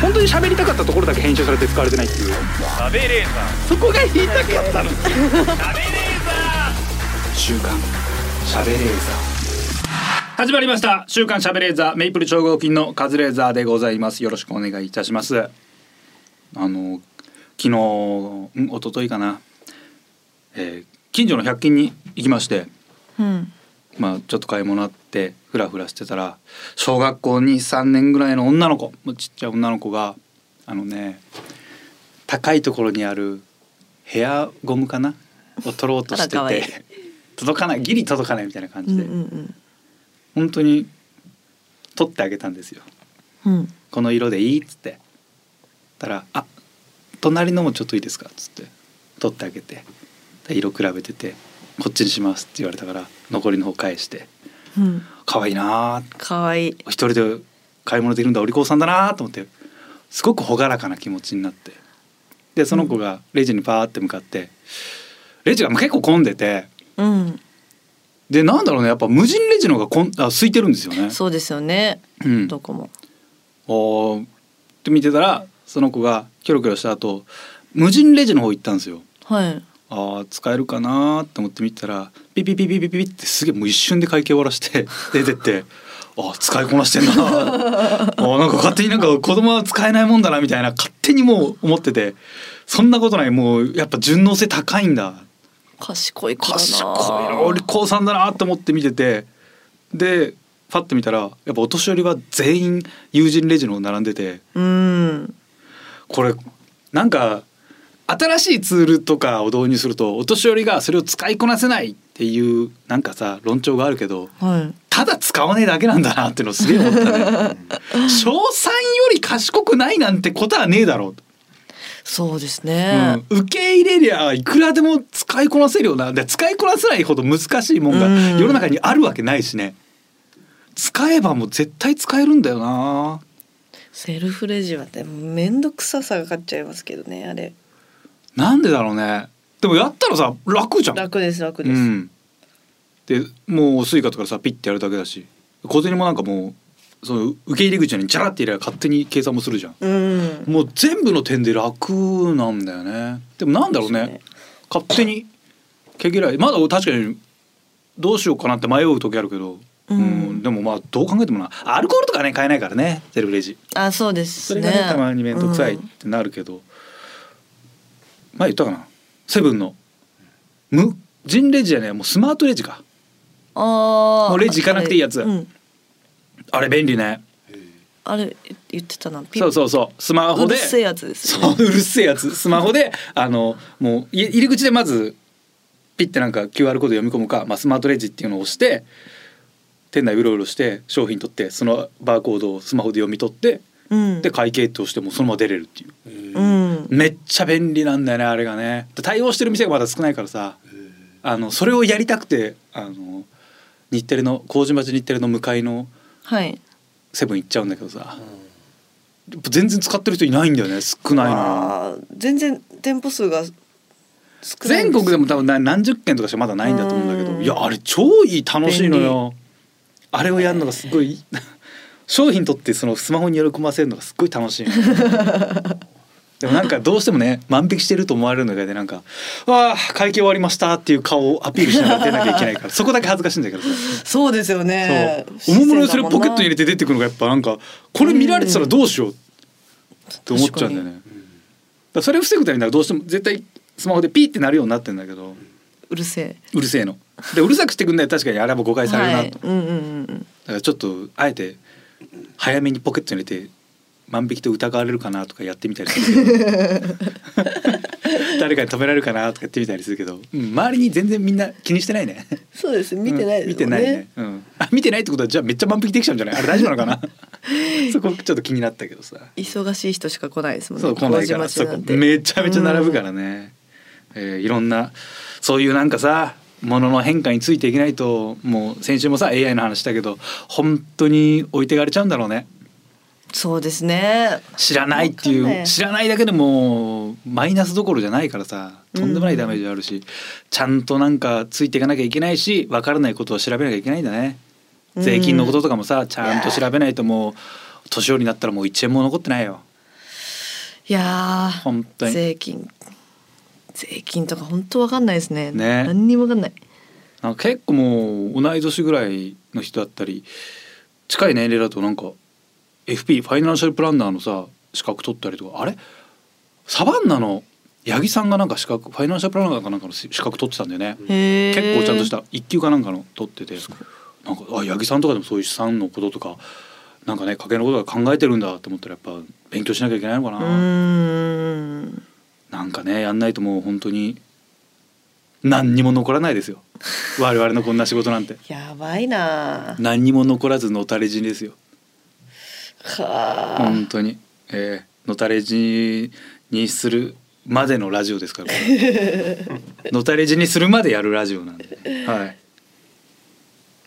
本当に喋りたかったところだけ編集されて使われてないっていう。食べレー。ザそこが言いたかったの。ー食べレーザ週刊しゃべれーザー。始まりました。週刊しゃべれーザーメイプル超合金のカズレーザーでございます。よろしくお願いいたします。あの昨日ん一昨日かな、えー近所の100均に行きまして。うんまあちょっと買い物あってフラフラしてたら小学校23年ぐらいの女の子もうちっちゃい女の子があのね高いところにあるヘアゴムかなを取ろうとしてて届かないギリ届かないみたいな感うんうじで、ん。本当に取ってあげたんですよ。うんうん。この色でいいっつって。たら「あ隣のもちょっといいですか」っつって取ってあげて。で色比べてて「こっちにします」って言われたから残りの方返してうん。可愛いな。ー可愛い。一人で買い物できるんだお利口さんだなーと思ってすごく朗らかな気持ちになって。でその子がレジにパーって向かってレジが結構混んでてうん。でなんだろうねやっぱ無人レジの方がこんあ空いてるんですよね。そうですよね。うん、どこも。おー。って見てたらその子がキョロキョロした後無人レジの方行ったんですよ。はいあー使えるかなーって思って見てたらピピピピピピピってすげえもう一瞬で会計終わらして 出てってあー使いこなしてんな あーなんか勝手になんか子供は使えないもんだなみたいな勝手にもう思っててそんなことないもうやっぱ順応性高いんだ。賢い子だな賢いなお利口さんだなと思って見ててでパッて見たらやっぱお年寄りは全員友人レジの並んでてうん。これなんか新しいツールとかを導入するとお年寄りがそれを使いこなせないっていうなんかさ論調があるけどはい。ただ使わねえだけなんだなっていうのをすげえ思ったね。賞賛より賢くないなんてことはねえだろそうですう、ね。うん、受け入れりゃいくらでも使いこなせるよな。で使いこなせないほど難しいもんがうん。世の中にあるわけないしね。使えばもう絶対使えるんだよな。セルフレジはでも面倒くささが勝っちゃいますけどねあれなんでだろうね。でもやったらさ楽じゃん。楽です楽です、うん、でもう Suica とかさピッてやるだけだし小銭もなんかもうその受け入り口にチャラって入れば勝手に計算もするじゃん。うん。もう全部の点で楽なんだよね。でもなんだろうね。そうですね勝手に毛嫌い。まだ確かにどうしようかなって迷う時あるけど、うん。でもまあどう考えてもな。アルコールとかね買えないからね。セルフレジ。あそうですね。それがねたまに面倒くさいっうんてなるけど、前言ったかなセブンの。無人レジじゃねえもうスマートレジか。ああもうレジ行かなくていいやつ。うん、あれ便利ね。あれ言ってたな。ピそうそうそう。スマホで。うるせえやつですそううるせえやつ。スマホであのもうい入り口でまずピッてなんか QR コード読み込むか、まあ、スマートレジっていうのを押して店内うろうろして商品取ってそのバーコードをスマホで読み取ってうん。で会計って押してもそのまま出れるっていう。うんめっちゃ便利なんだよねあれがね。対応してる店がまだ少ないからさあのそれをやりたくてあの日テレの麹町日テレの向かいのはい。セブン行っちゃうんだけどさ、やっぱ全然使ってる人いないんだよね少ないの。全然店舗数が少ない全国でも多分な何十件とかしかまだないんだと思うんだけどうん。いやあれ超いい楽しいのよ。あれをやるのがすごい 商品取ってそのスマホに喜ばせるのがすっごい楽しいの でもなんかどうしてもね万引きしてると思われるのがねなんか「わあ会計終わりました」っていう顔をアピールしながら出なきゃいけないからそこだけ恥ずかしいんだけどさ。そうですよね。そう。おもむろにそれポケットに入れてて出てくるのがやっぱなんかこれ見られてたらどうしようって思っちゃうんだよね。だそれを防ぐためにはどうしても絶対スマホでピーってなるようになってんだけど。うるせえ。うるせえの。でうるさくしてくんないと確かにあれは誤解されるなと、だはいうんうんうん。からちょっとあえて早めにポケットに入れて万引きと疑われるかなとかやってみたりするけど 誰かに止められるかなとかやってみたりするけど、うん、周りに全然みんな気にしてないね。そうです見てないですね、うん見てないね。うん。あ見てないってことはじゃあめっちゃ万引きできちゃうんじゃない？あれ大丈夫なのかな？そこちょっと気になったけどさ。忙しい人しか来ないですもんねそう来ないからそこめちゃめちゃ並ぶからね。えーいろんなそういうなんかさ。ものの変化についていけないともう先週もさ AI の話したけど本当に置いてかれちゃうんだろうねそうですね。知らないっていう知らないだけでもマイナスどころじゃないからさとんでもないダメージあるし、ちゃんとなんかついていかなきゃいけないし分からないことを調べなきゃいけないんだね。税金のこととかもさちゃんと調べないともう年寄りになったらもう1円も残ってないよ。いやー本当に。税金税金とか本当わかんないですね。ね。何にもわかんない。なんか結構もう同い年ぐらいの人だったり近い年齢だとなんか FP ファイナンシャルプランナーのさ資格取ったりとか。あれ？サバンナの八木さんがなんか資格ファイナンシャルプランナーかなんかの資格取ってたんだよね。結構ちゃんとした一級かなんかの取ってて。なんかあ八木さんとかでもそういう資産のこととかなんかね家計のことが考えてるんだと思ったらやっぱ勉強しなきゃいけないのかうな、なんかねやんないともう本当に何にも残らないですよ。我々のこんな仕事なんて。やばいな。何にも残らずのたれ死にですよはあ。本当に。えーのたれ死にするまでのラジオですからのた れ死にするまでやるラジオなんで。はい。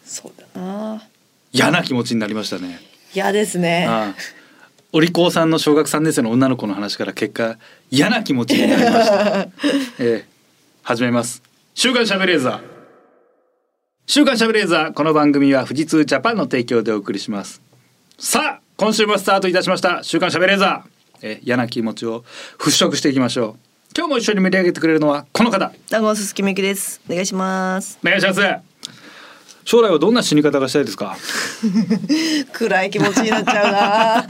そうだな。嫌な気持ちになりましたね。嫌ですね。ああお利口さんの小学3年生の女の子の話から結果嫌な気持ちになりました、えー、始めます。週刊しゃべレーザー。週刊しゃべレーザーこの番組は富士通ジャパンの提供でお送りします。さあ今週もスタートいたしました。週刊しゃべレーザー、えー、嫌な気持ちを払拭していきましょう。今日も一緒に盛り上げてくれるのはこの方。名古屋すすきみきです。お願いします。お願いします。将来はどんな死に方がしたいですか？暗い気持ちになっちゃうな。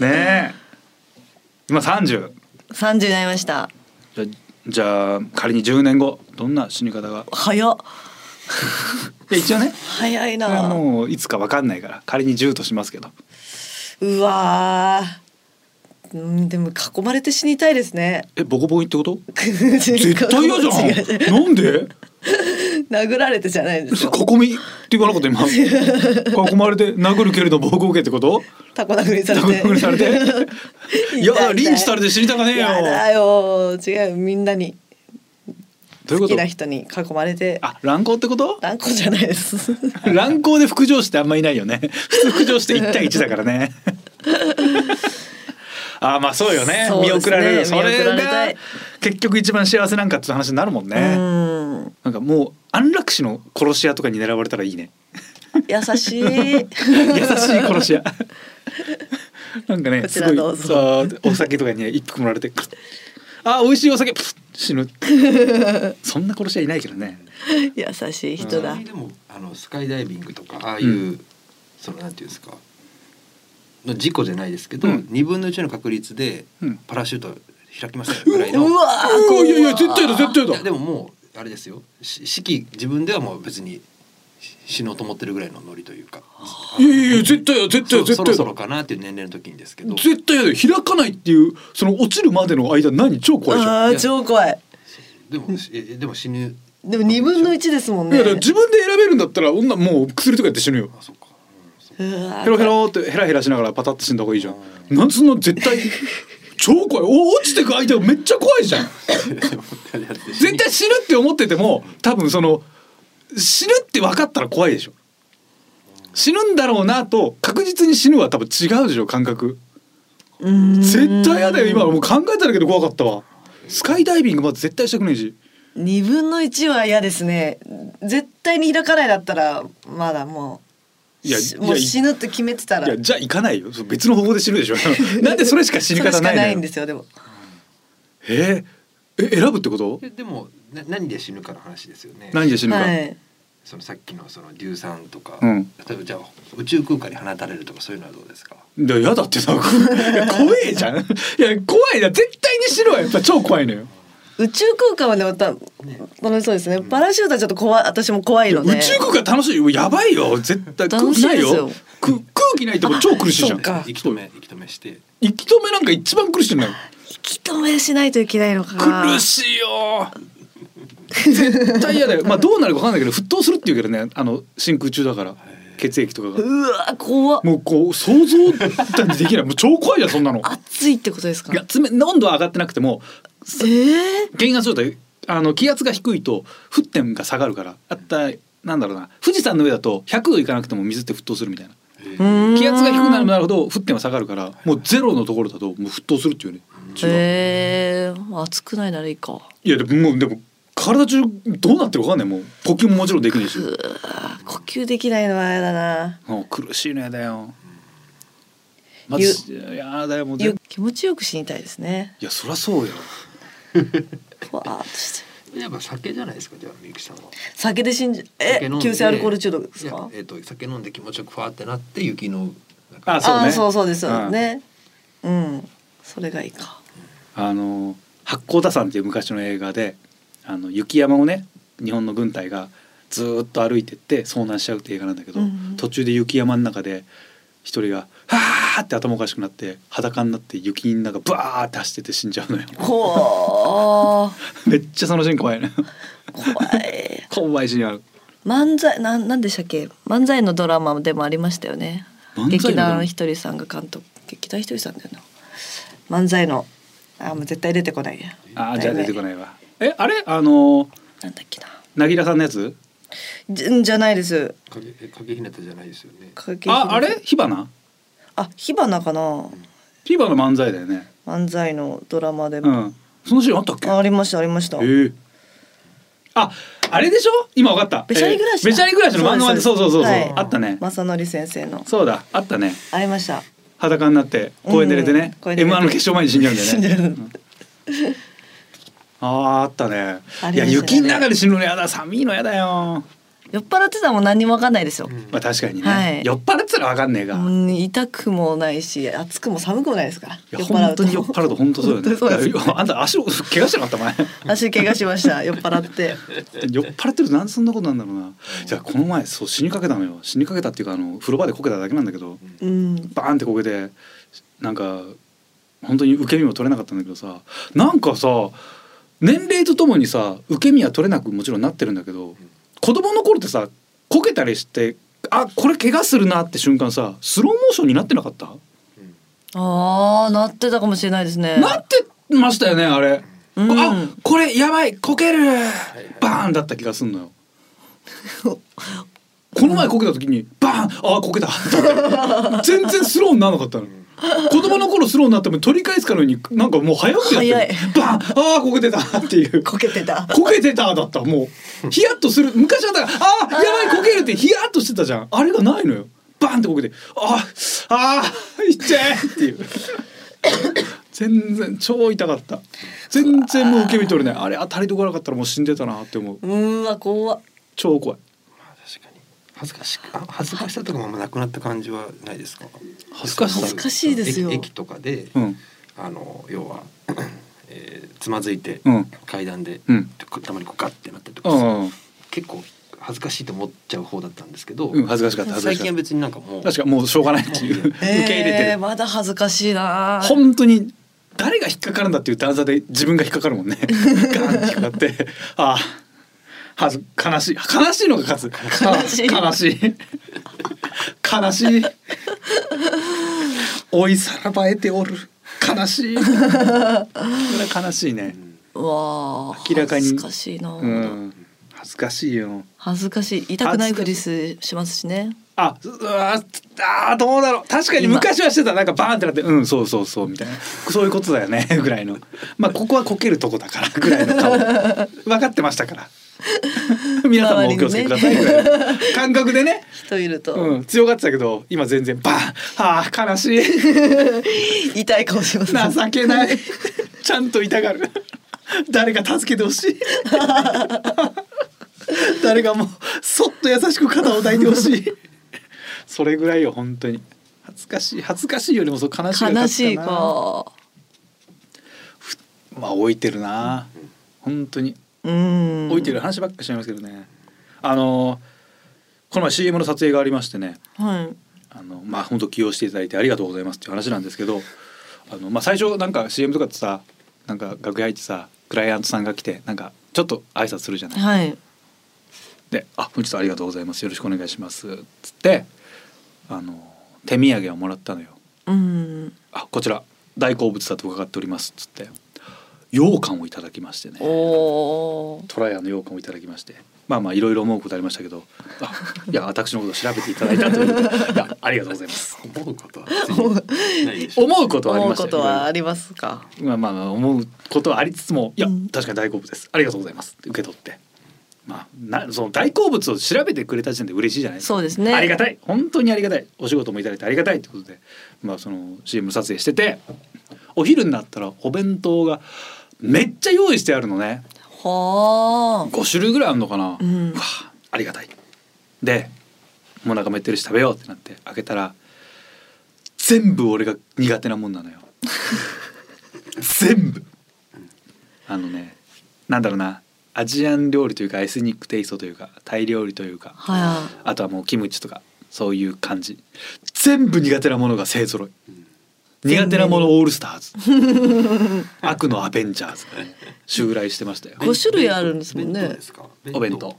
ねえ。今30 30になりました。じゃじゃあ仮に10年後どんな死に方が？早っ 一応ね。早いな。もういつかわかんないから仮に10としますけど。うわー。うんでも囲まれて死にたいですね。えボコボコにってこと？絶絶対嫌じゃん。なんで？殴られてじゃないんですよ囲みって言わなかった今囲まれて殴るけれど暴行受けってこと？タコ殴りされて。殴りされて？いや痛リンチされて死にたかねえよ。やだよ違うみんなに好きな人に囲まれて。あ乱行ってこと？乱行じゃないです。乱行で副上司ってあんまいないよね。普通副上司って1対1だからね。あーまあそうよね。ね。見送られる。それが結局一番幸せなんかって話になるもんね、うん。なんかもう安楽死の殺し屋とかに狙われたらいいね。優しい。優しい殺し屋。なんかねすごいお酒とかにね一服もられてあ美味しいお酒。プッ死ぬ。そんな殺し屋いないけどね。優しい人だ。でもあのスカイダイビングとかああいう、うん。そのなんていうんですか。の事故じゃないですけど、うん。二分の一の確率でうん。パラシュート開きますよぐらいの。うわうわいやいや絶対だ絶対だ。でももうあれですよ。し式自分ではもう別にし死のうと思ってるぐらいのノリというか。いやいやいや絶対だ絶対だそそろ絶対だそろかなっていう年齢の時にですけど。絶対やだよ開かないっていうその落ちるまでの間何超怖いじゃんあー超怖い。でもえでも死ぬ。でも二分の一ですもんね。いやだから自分で選べるんだったら女もう薬とかやって死ぬよ。あそっか、ヘロヘロってヘラヘラしながらパタッと死んだ方がいいじゃん。なんそんな絶対超怖い。お落ちてく相手がめっちゃ怖いじゃん。絶対死ぬって思ってても多分その死ぬって分かったら怖いでしょ。死ぬんだろうなと確実に死ぬは多分違うでしょ感覚。うん。絶対嫌だよ今。もう考えただけで怖かったわ。スカイダイビングまず絶対したくないし。二分の一は嫌ですね。絶対に開かないだったらまだもういやもう死ぬって決めてたら。いやじゃあ行かないよ。別の方法で死ぬでしょ。なんでそれしか死にそれしかない方ないんですよでも。えーえ選ぶってこと？えでもな何で死ぬかの話ですよね。何で死ぬか、はい。そのさっきのその硫酸とか、うん。例えばじゃあ宇宙空間に放たれるとかそういうのはどうですか？いや嫌だってさ怖えじゃん。いや怖いな絶対に死ぬはやっぱ超怖いのよ。宇宙空間はねまた楽しそうですね。パラシュートはちょっと怖い私も怖いので。宇宙空間楽しいよやばいよ。絶対空楽しい気ないよ。空気ないと超苦しいじゃん。息止め息止めして。息止めなんか一番苦しいのよ。引き止めしないといけないのか。苦しいよ絶対嫌だよ。まあどうなるか分かんないけど沸騰するっていうけどねあの真空中だから血液とかが。うわ怖っ。もうこう想像できないもう超怖いじゃんそんなの。熱いってことですか？いや冷温度は上がってなくてもえー、原因がそうだよ。あの気圧が低いと沸点が下がるから。あったなんだろうな。富士山の上だと100度いかなくても水って沸騰するみたいな。気圧が低くなるなるほど沸点は下がるからもうゼロのところだともう沸騰するっていうね。え。ー、熱くないならいいか。いやでももうでも体中どうなってるかわかんないもう呼吸ももちろんできないし。呼吸できないのは嫌だな。もう苦しいのやだよ。まずいやだよもう気持ちよく死にたいですね。いやそりゃそうよ。ふわーっとして。やっぱ酒じゃないですかじゃあみゆきさんは。酒で死んじゃえ急性アルコール中毒ですか？えっ、と酒飲んで気持ちよくファーってなって雪のなんかあそうね。そうそうですよね。うん、それがいいか。あの八甲田山っていう昔の映画であの雪山をね日本の軍隊がずーっと歩いてって遭難しちゃうって映画なんだけど、うん途中で雪山の中で一人が「はーって頭おかしくなって裸になって雪の中バーって走ってて死んじゃうのよ。めっちゃそのシーン怖いね。怖い。怖いシーンある。漫才なんなんでしたっけ？漫才のドラマでもありましたよね。劇団ひとりさんが監督劇団ひとりさんだよな。漫才のあもう絶対出てこないや。あーじゃあ出てこいないわえあれ？あのなんだっけな。なぎらさんのやつ？じんじゃないです。影え影ひなたじゃないですよね。影ああれ？火花？あ火花かな。火花漫才だよね。漫才のドラマでも、うん。そのシーンあったっけ？あありましたありました。えーああれでしょ？今わかった。べしゃり暮らしだえーべしゃり暮らしの。漫画でそうそうそうそう、はい。あったね。正則先生の。そうだ。あったね。ありました。裸になって公園で寝てね、うん。公園で寝て。M1 の決勝前に死んじゃうんだよね。死んじゃううんあーあったね。いや雪の中で死ぬのやだ。寒いのやだよ、酔っ払ってたらもう何にも分かんないですよ、うん。まあ確かにね、はい。酔っ払ってたらわかんねえが、いうん痛くもないし暑くも寒くもないですから。酔っ払うと。本当そうよね。本 当そうです。いやあんた足を怪我してなかった前。足怪我しました。酔っ払って。酔っ払ってるとなんでそんなことなんだろうな。じゃあこの前そう死にかけたのよ。死にかけたっていうかあの風呂場でこけただけなんだけど。うん。バーンってこけてなんか本当に受け身も取れなかったんだけどさ。なんかさ年齢とともにさ受け身は取れなくもちろんなってるんだけど子供の頃ってさこけたりしてあこれ怪我するなって瞬間さスローモーションになってなかった、ああなってたかもしれないですね。なってましたよねあれ、うん。あこれやばいこけるバーンだった気がすんのよ。この前こけた時にバーンあーこけた。全然スローにならなかったの 子供の頃スローになっても取り返すかのようになんかもう早くやってる。早い。バーンあーこけてたっていう。こけてた。こけてただったもう。ヒヤッとする。昔はだからあーやばいこけるってヒヤッとしてたじゃん。あれがないのよ。バーンってこけてあーあーいっちゃえっていう。全然超痛かった。全然もう受け身取れない。あれ当たりどころなかったらもう死んでたなって思う。うーわ怖っ。超怖い恥ずかしあ恥ずかしさとかもなくなった感じはないですか？恥ずかしさ。恥ずかしいですよ。駅駅とかで、うん。あの要は、えーつまずいて、うん。階段で、うん。たまにこうガッてなったりとうかさ、ん結構恥ずかしいと思っちゃう方だったんですけど、うん恥ずかしかった最近は別になんかもうた確かもうしょうがないっていう。受け入れてる。えー、まだ恥ずかしいな。本当に誰が引っかかるんだっていう段差で自分が引っかかるもんね。ガーンって引っかかってああはず悲しい悲しいのが勝つ。悲しい。悲しい。悲しい。追いさらばえておる。悲しい。これは悲しいね。うわあ明らかに。恥ずかしいな、うん。恥ずかしいよ。恥ずかしい。痛くないふりすしますしね。あうわあどうだろう。確かに今。昔はしてた。なんかバーンってなってうんそうそうそうみたいな。そういうことだよねぐらいの。まあここはこけるとこだからぐらいの顔。分かってましたから 皆さんもお気をつけくださいぐらいの感覚でね、人いると、うん、強がってたけど今全然バーンああ悲しい。痛い顔します。情けない。ちゃんと痛がる。誰か助けてほしい。誰かもうそっと優しく肩を抱いてほしい。それぐらいよ本当に。恥ずかしい。恥ずかしいよりもそう悲しいが悲しいかまあ置いてるな。本当にうん。置いてる話ばっかりしちゃいますけどね。あのこの前 CM の撮影がありましてね。はい。あのまあ本当起用していただいてありがとうございますっていう話なんですけどあの、まあ、最初なんか CM とかってさなんか楽屋入ってさクライアントさんが来てなんかちょっと挨拶するじゃない。はい。で「あ本日はありがとうございます。よろしくお願いします」っつってあの手土産をもらったのよ。うん。あこちら大好物だと伺っております。っつって羊羹をいただきましてね。トラヤの羊羹をいただきまして。まあまあいろいろ思うことありましたけど。あいや私のことを調べていただいたという。ことでいやありがとうございます。思うことは。思うことはありましたはありますか？まあまあまあ思うことはありつつもいや、うん。確かに大好物です。ありがとうございます。受け取って。まあなその大好物を調べてくれた時点で嬉しいじゃないですか。そうですね。ありがたい。本当にありがたい。お仕事もいただいてありがたいってことで。まあその CM 撮影しててお昼になったらお弁当がめっちゃ用意してあるのね。はあ。5種類ぐらいあるのかな、うん。わあありがたい。でもうお腹も減ってるし食べようってなって開けたら全部俺が苦手なもんなのよ。全部。あのねなんだろうなアジアン料理というかエスニックテイストというかタイ料理というかはあとはもうキムチとかそういう感じ。全部苦手なものが勢ぞろい苦手なものオールスターズ。悪のアベンジャーズ。がね襲来してましたよ。い。五種類あるんですもんね。弁当で。すか？お弁当。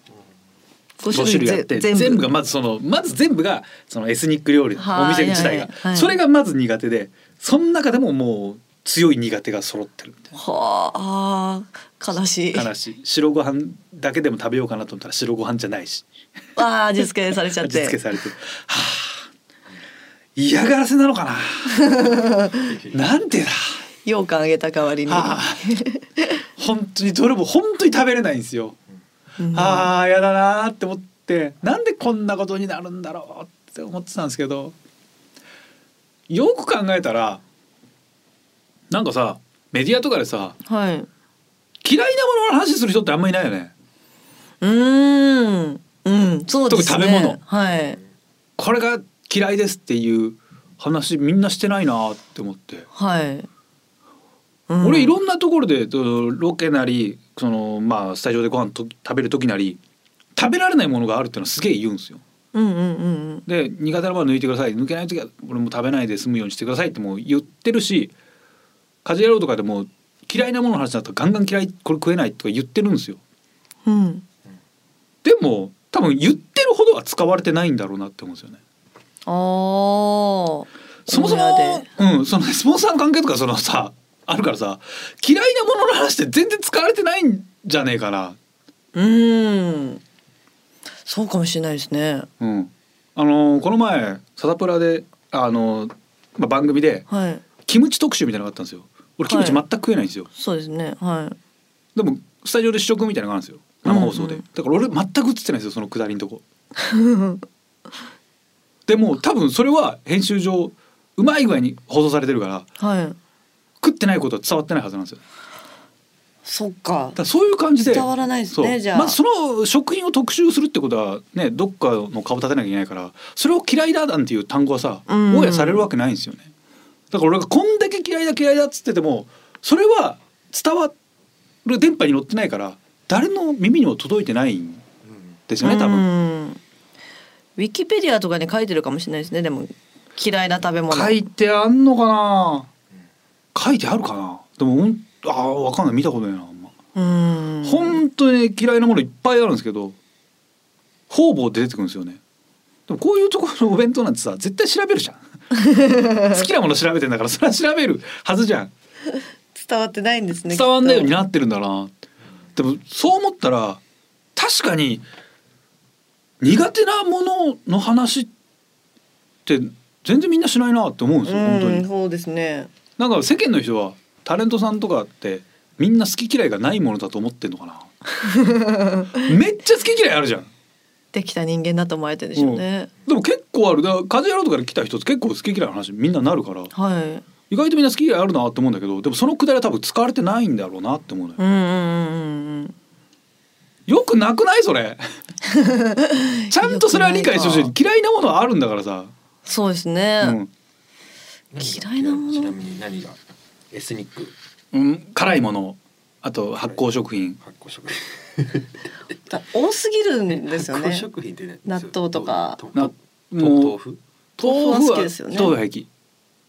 五5種類あってぜ全部がまずそのまず全部がそのエスニック料理はいお店自体が。それがまず苦手でその中でももう強い苦手が揃ってるみたいはあ悲しい。な悲しい。白ご飯だけでも食べようかなと思ったら白ご飯じゃないし。ああ味付けされちゃっ味付けて。されてる。はあ嫌がらせなのかな？なんでだ？羊羹あげた代わりに。はあ本当にどれも本当に食べれないんですようんああやだなーって思ってなんでこんなことになるんだろうって思ってたんですけどよく考えたらなんかさメディアとかでさはい。嫌いなものの話する人ってあんまりいないよね。うーん。うん。そうですね。特に食べ物はい。これが嫌いですっていう話みんなしてないなって思って、はい。うん俺いろんなところでとロケなりそのまあスタジオでご飯と食べる時なり食べられないものがあるっていうのはすげえ言うんですよ。うんうんうんで苦手なもの抜いてください抜けない時は俺も食べないで済むようにしてくださいってもう言ってるし家事やろうとかでも嫌いなものの話だったらガンガン嫌いこれ食えないとか言ってるんですようん。うん。でも多分言ってるほどは使われてないんだろうなって思うんですよね。そもそもでうんそのねスポンサーの関係とかそのさあるからさ嫌いなものの話って全然使われてないんじゃねえかな。うーん。そうかもしれないですね。うん。あのーこの前サタプラであのーまあ、番組ではい。キムチ特集みたいなのがあったんですよ。俺キムチ全く食えないんですよ、そうですね。はい。でもスタジオで試食みたいなのがあるんですよ。生放送で、うんうん。だから俺全く映ってないんですよそのくだりのとこ でも多分それは編集上うまい具合に放送されてるからはい。食ってないことは伝わってないはずなんですよ。そっか。だそういう感じで伝わらないですねじゃあ。まずその食品を特集するってことはねどっかの顔立てなきゃいけないからそれを嫌いだなんていう単語はさうん。オンエアされるわけないんですよね。だから俺がこんだけ嫌いだ嫌いだっつっててもそれは伝わる電波に乗ってないから誰の耳にも届いてないんですよね多分分。ウィキペディアとかに書いてるかもしれないですね。でも嫌いな食べ物。書いてあんのかな？書いてあるかな？でもほんあーわかんない見たことないなあんまうーん。本当に嫌いなものいっぱいあるんですけど方々で出てくるんですよねでもこういうところのお弁当なんてさ絶対調べるじゃん 好きなもの調べてんだからそれは調べるはずじゃん伝わってないんですね。伝わんないようになってるんだなってでもそう思ったら確かに苦手なものの話って全然みんなしないなって思うんですとよ本当に。うん、そうですね。なんか世間の人はタレントさんとかってみんな好き嫌いがないものだと思ってんのかな？めっちゃ好き嫌いあるじゃん。できた人間だと思われてるんでしょうね。でも結構ある。だカジュアルとかで来た人って結構好き嫌いの話みんななるから。はい。意外とみんな好き嫌いあるなって思うんだけどでもそのくだりは多分使われてないんだろうなって思うのよ。うんうんうんうんよくなくないそれ？ちゃんとそれは理解してほしい。嫌いなものはあるんだからさ、そうですね。うん。嫌いなもの？ちなみに何が？エスニック。うん、辛いもの。あと発酵食品。発酵食品。だ 多すぎるんですよ発酵ね。食品ってね納豆とか。豆。腐？豆腐は好きですよね。豆腐は平気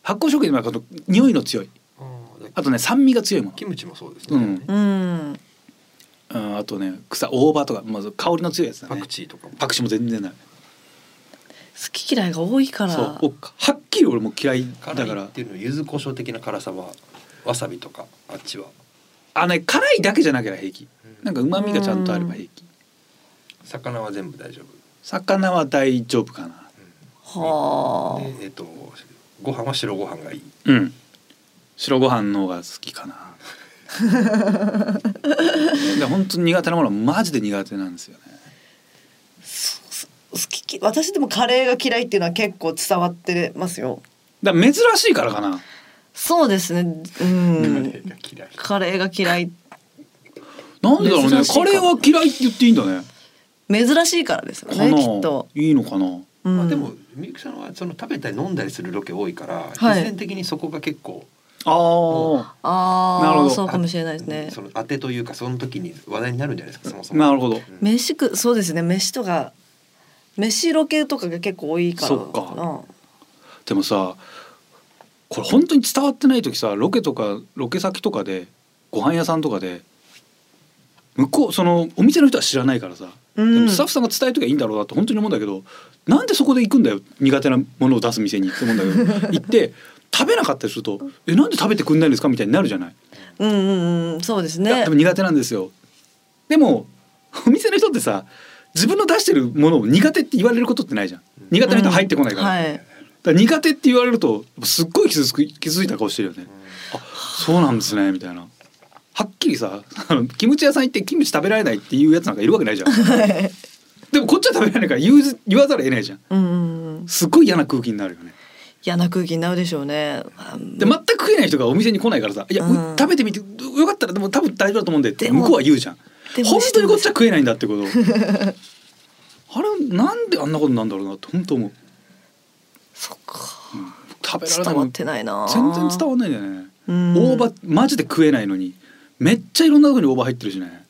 発酵食品はあと匂いの強い。あとね酸味が強いもの。キムチもそうですね、うん。うん。うん、あとね草大葉とかまず香りの強いやつだパねクチーとかも。パクチーも全然ない。好き嫌いが多いから。そうおはっきり俺も嫌いだ辛いからっていうの柚子胡椒的な辛さはわさびとかあっちは。あのね辛いだけじゃなければ平気。なんか旨味がちゃんとあれば平気。魚は全部大丈夫。魚は大丈夫かな。はあ。でえっ、とご飯は白ご飯がいい。うん。白ご飯の方が好きかなで本当に苦手なものはマジで苦手なんですよね。好きき私でもカレーが嫌いっていうのは結構伝わってますよ。だ珍しいからかな。そうですね。うん。カレーが嫌い。なんでだろうね。カレーは嫌いって言っていいんだね。珍しいからですよねきっと、いいのかな。うん。まあでもみゆきさんはその食べたり飲んだりするロケ多いから、はい。必然的にそこが結構あああなるほど。あそうかもしれないですね。その当てというかその時に話題になるんじゃないですかそもそも。なるほど。うん飯食そうですね。飯とか飯ロケとかが結構多いから。そっか。でもさこれ本当に伝わってない時さロケとかロケ先とかでご飯屋さんとかで向こうそのお店の人は知らないからさ、うん。スタッフさんが伝えときゃいいんだろうなって本当に思うんだけどなんでそこで行くんだよ苦手なものを出す店にって思うんだけど 行って食べなかったりすると「えなんで食べてくんないんですか?」みたいになるじゃない。うんうんうんそうですね。でも苦手なんですよ。でも お店の人ってさ自分の出してるものを苦手って言われることってないじゃん。苦手な人入ってこないから,、はい。だから苦手って言われるとすっごい傷つく傷ついた顔してるよね、あそうなんですねみたいな。はっきりさあのキムチ屋さん行ってキムチ食べられないっていうやつなんかいるわけないじゃん。でもこっちは食べられないから言わざるを得ないじゃん。うんうんうん。すっごい嫌な空気になるよね嫌な空気になるでしょうね。あで全く食えない人がお店に来ないからさ「いや、うん。食べてみてよかったらでも多分大丈夫だと思うんで」って向こうは言うじゃん。本当にこっちは食えないんだってこと。あれなんであんなことなんだろうなって本当思う。そっか。食べられない伝わってないな。全然伝わんないんだよね。うん。大葉マジで食えないのに。めっちゃいろんなとこに大葉入ってるしね。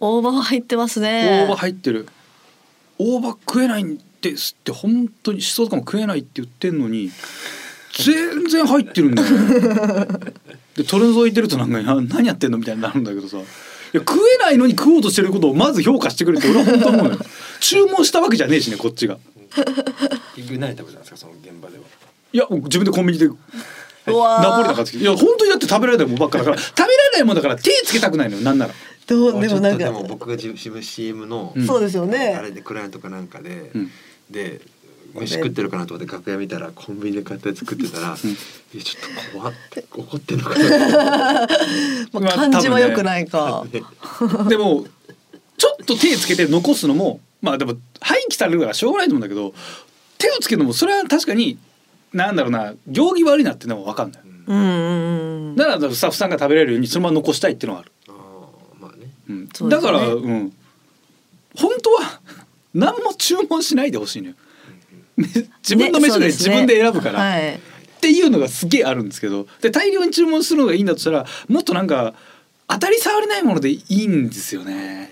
大葉は入ってますね。大葉入ってる。大葉食えないんですって本当にしそとかも食えないって言ってんのに全然入ってるんだよね。で取り除いてるとなんかな何やってんのみたいになるんだけどさ。いや食えないのに食おうとしてることをまず評価してくれって俺は本当思うのよ。注文したわけじゃねえしねこっちが。何食べたんですかその現場では。いや自分でコンビニでナポリタン買って。きていや本当にだって食べられないもんばっかだから。食べられないもんだから手つけたくないのよなんなら。どうでもなんか。ちょっとでも僕が自分 CM の、うん。そうですよあねれでクライアントかなんかで、うんで飯食ってるかなと思って楽屋見たらコンビニで買ったやつ食ってたら、いやちょっと怖って怒ってんのかなと まあ感じは良くないか、思って。でもちょっと手つけて残すのもまあでも廃棄されるからしょうがないと思うんだけど手をつけるのもそれは確かになんだろうな行儀悪いなっていうのは分かんない。うんうんうんだからスタッフさんが食べれるようにそのまま残したいっていうのはある。あーまあね。うんだから、うん、本当は何も注文しないでほしいのよ。自分の飯でねそうですね自分で選ぶから、はいっていうのがすげえあるんですけどで大量に注文するのがいいんだとしたらもっとなんか当たり障りないものでいいんですよね。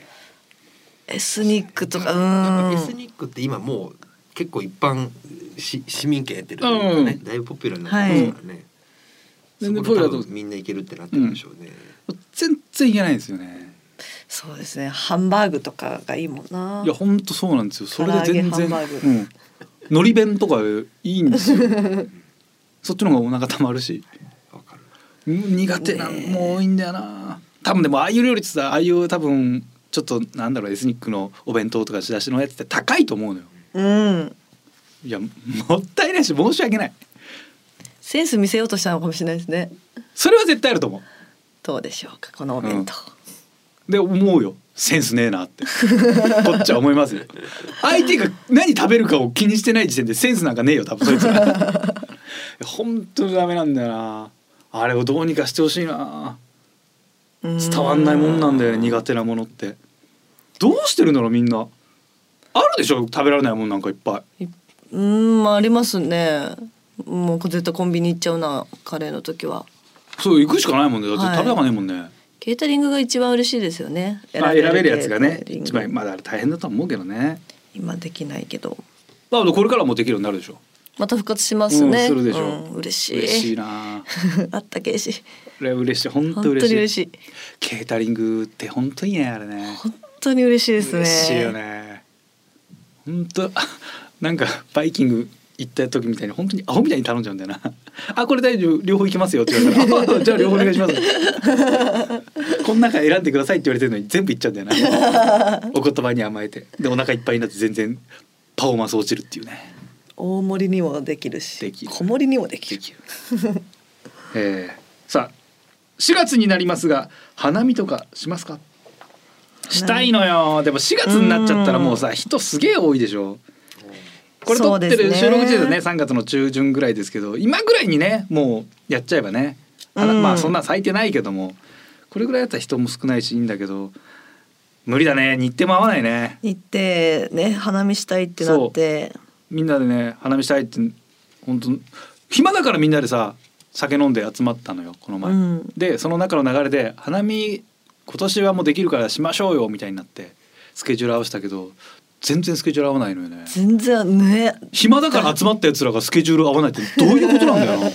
エスニックとかエんスニックって今もう結構一般し市民権やってるというかね、うんだいぶポピュラーになってますからね。全然そこで多ポピュラーだと分みんな行けるってなってるんでしょうね。全然いけないんですよね。そうですねハンバーグとかがいいもんないや本当そうなんですよ。それで全然うん海苔弁とかいいんですよ。そっちの方がお腹たまるしわかる。うん苦手なも多いんだよな。多分でもああいう料理ってさああいう多分ちょっとなんだろうエスニックのお弁当とか仕出しのやつって高いと思うのよ。うんいやもったいないし申し訳ない。センス見せようとしたのかもしれないですねそれは絶対あると思う。どうでしょうかこのお弁当、で思うよ。センスねえなって。こっちは思いますよ。相手が何食べるかを気にしてない時点でセンスなんかねえよ多分そいつら 本当にダメなんだよな。あれをどうにかしてほしいな。うん。伝わんないもんなんだよね苦手なものって。どうしてるんだろうみんな。あるでしょ食べられないもんなんかいっぱい。うんありますね。もう絶対コンビニ行っちゃうなカレーの時は。そう行くしかないもんね。だってはい。食べたかねえもんね、ケータリングが一番嬉しいですよね。まあ選べるやつがね一番まだ大変だとは思うけどね。今できないけど。だからこれからもできるようになるでしょ。また復活しますね、うんするでしょ。うん嬉しい。嬉しいな。あったけし。これ嬉しい。本当嬉しい。に嬉しい。ケータリングって本当いいねあれね。本当に嬉しいですね。嬉しいよね。本当 なんかバイキング行った時みたいに本当にアホみたいに頼んじゃうんだよな。あこれ大丈夫。両方行きますよって言われたら あじゃあ両方お願いします。この中選んでくださいって言われてるのに全部行っちゃうんだよな。お言葉に甘えて。でお腹いっぱいになって全然パフォーマンス落ちるっていうね。大盛りにもできるしできる。小盛りにもできる。できる。えー、さあ4月になりますが花見とかしますか？したいのよ。でも4月になっちゃったらもうさ人すげえ多いでしょこれ撮ってる収録時点でね3月の中旬ぐらいですけど今ぐらいにねもうやっちゃえばね、あうん。まあそんな咲いてないけどもこれぐらいやったら人も少ないしいいんだけど無理だね。日程も合わないね。行ってね花見したいってなって。みんなでね花見したいって本当暇だからみんなでさ酒飲んで集まったのよこの前、うん。でその中の流れで花見今年はもうできるからしましょうよみたいになってスケジュール合わせたけど全然スケジュール合わないのよね。全然ね暇だから集まったやつらがスケジュール合わないってどういうことなんだよ。な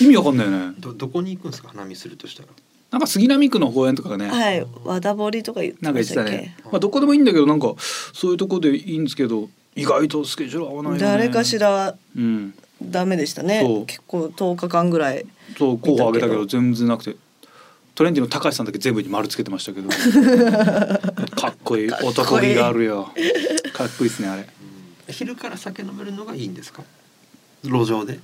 意味わかんないよね。どどこに行くんですか？花見するとしたら。なんか杉並区の公園とかがね、はい。和田堀とか言ってなんかましたっけ？言ってたね、まあ、どこでもいいんだけどなんかそういうとこでいいんですけど意外とスケジュール合わないよね。誰かしらうん。ダメでしたそう。ね結構10日間ぐらい。そう候補あげたけど見全然なくてトレンディの高橋さんだけ全部に丸つけてましたけど。かっこいい。かっこいい。男気があるよ。かっこいいですねあれ。昼から酒飲めるのがいいんですか？路上で。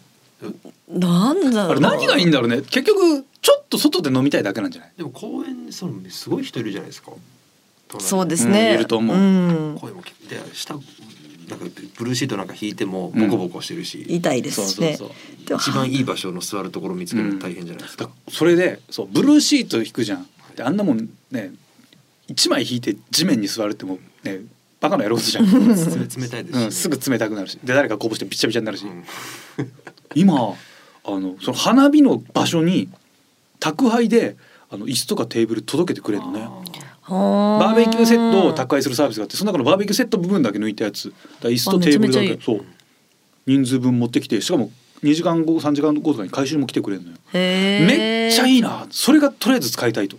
なんだろう。あれ何がいいんだろうね。結局ちょっと外で飲みたいだけなんじゃない？でも公園にそのすごい人いるじゃないですか。そうでですね、うんいると思う。うん。声もで下なんかブルーシートなんか引いてもボコボコしてるし、痛いですしね一番いい場所の座るところ見つけるの大変じゃないですか、だそれでそうブルーシート引くじゃん。であんなもんね一枚引いて地面に座るってもうねバカなやることじゃん、冷冷たいですし、うん、すぐ冷たくなるし。で誰かこぼしてびちゃびちゃになるし、うん。今あのその花火の場所に宅配であの椅子とかテーブル届けてくれるのねババーベキューセットを宅配するサービスがあってその中のバーベキューセット部分だけ抜いたやつ。だ椅子とテーブルだけ。そう。人数分持ってきてしかも2時間後3時間後とかに回収にも来てくれるのよ。めっちゃいいな。それがとりあえず使いたいと。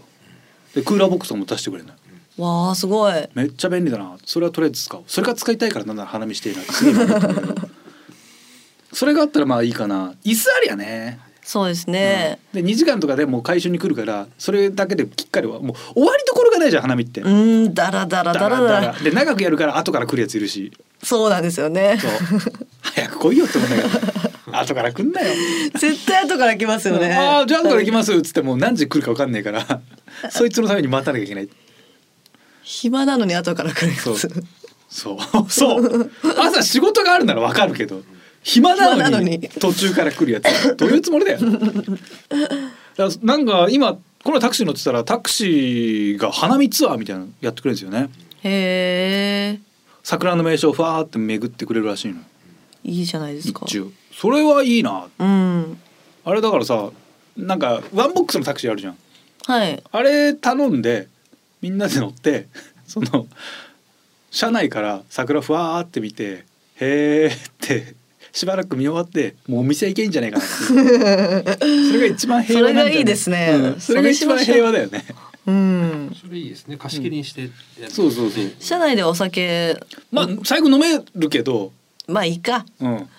でクーラーボックスも出してくれるのよ。わあすごい。めっちゃ便利だな。それはとりあえず使おう。それが使いたいからなんなら花見してえなってそれがあったらまあいいかな。椅子ありゃねそうですね、で2時間とかでもう回収に来るからそれだけできっかりはもう終わりどころがないじゃん花見って。うんだらだらだらだらで長くやるから後から来るやついるし。そうなんですよね。そう。早く来いよって思うんだけど後から来んなよ。絶対後から来ますよね。ああじゃあ後から来ますっつっても何時来るか分かんないから そいつのために待たなきゃいけない。暇なのに後から来るそう。そう。朝仕事があるなら分かるけど暇なののに。に途中から来るやつ。どういうつもりだよ。だからなんか今このタクシー乗ってたらタクシーが花見ツアーみたいなのやってくれるんですよね。へえ桜の名所をファーって巡ってくれるらしいの。いいじゃないですか。それはいいな。うん。あれだからさなんかワンボックスのタクシーあるじゃん。はい。あれ頼んでみんなで乗ってその車内から桜ふわーって見てへーってしばらく見終わってもうお店行けんじゃないかなっていう。それが一番平和なんじゃないそれがいいですね。うん。それが一番平和だよね。うん。それいいですね。貸し切りにしてやる、そうそうそう。車内でお酒。まあ最後飲めるけど。まあいいか。うん、うん。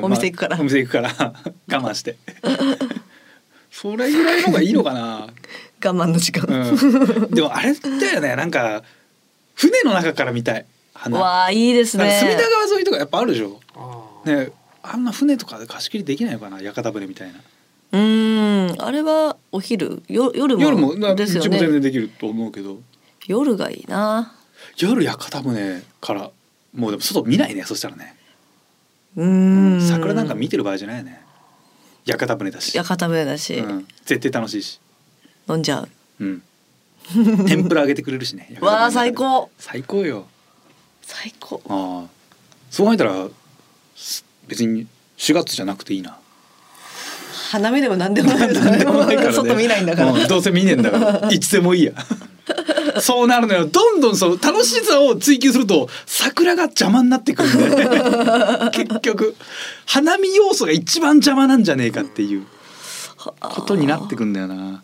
お店行くから。まあお店行くから。我慢して。それぐらいの方がいいのかな。我慢の時間、うん、でもあれだよね。なんか船の中から見たい。花。わあいいですね。隅田川沿いとかやっぱあるでしょ？ああねあんな船とかで貸し切りできないのかな？屋形船みたいな。うーん。あれはお昼？よ夜も夜も？なですようちも全ね然できると思うけど。夜がいいな。夜屋形船からもうでも外見ないねそしたらね。うーん。桜なんか見てる場合じゃないよね。屋形船だし、屋形船だし、うん、絶対楽しいし。飲んじゃう。うん。天ぷら揚げてくれるしね わあ最高最高。よ最高。ああ。そう考えたらす別に4月じゃなくていいな。花見でも何でもないなんでもないからね。外見ないんだから、うんどうせ見ねえんだから。いつでもいいや。そうなるのよ。どんどんその楽しさを追求すると桜が邪魔になってくるんで 結局。花見要素が一番邪魔なんじゃねえかっていう。ことになってくんだよな。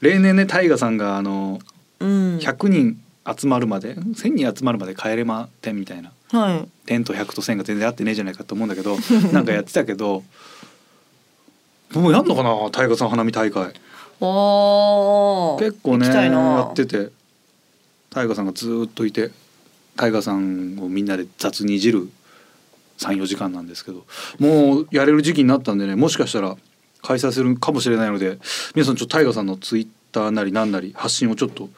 例年ね大河さんがあのうん。100人集まるまで1,000人集まるまで帰れま点みたいな。はい。点と100と1000が全然合ってねえじゃないかと思うんだけど なんかやってたけどもうやんのかな？大河さん花見大会。おー。結構ねやってて。大河さんがずーっといて大河さんをみんなで雑にいじる34時間なんですけどもうやれる時期になったんでねもしかしたら開催するかもしれないので皆さんちょっとタイガーさんのツイッターなりなんなり発信をちょっと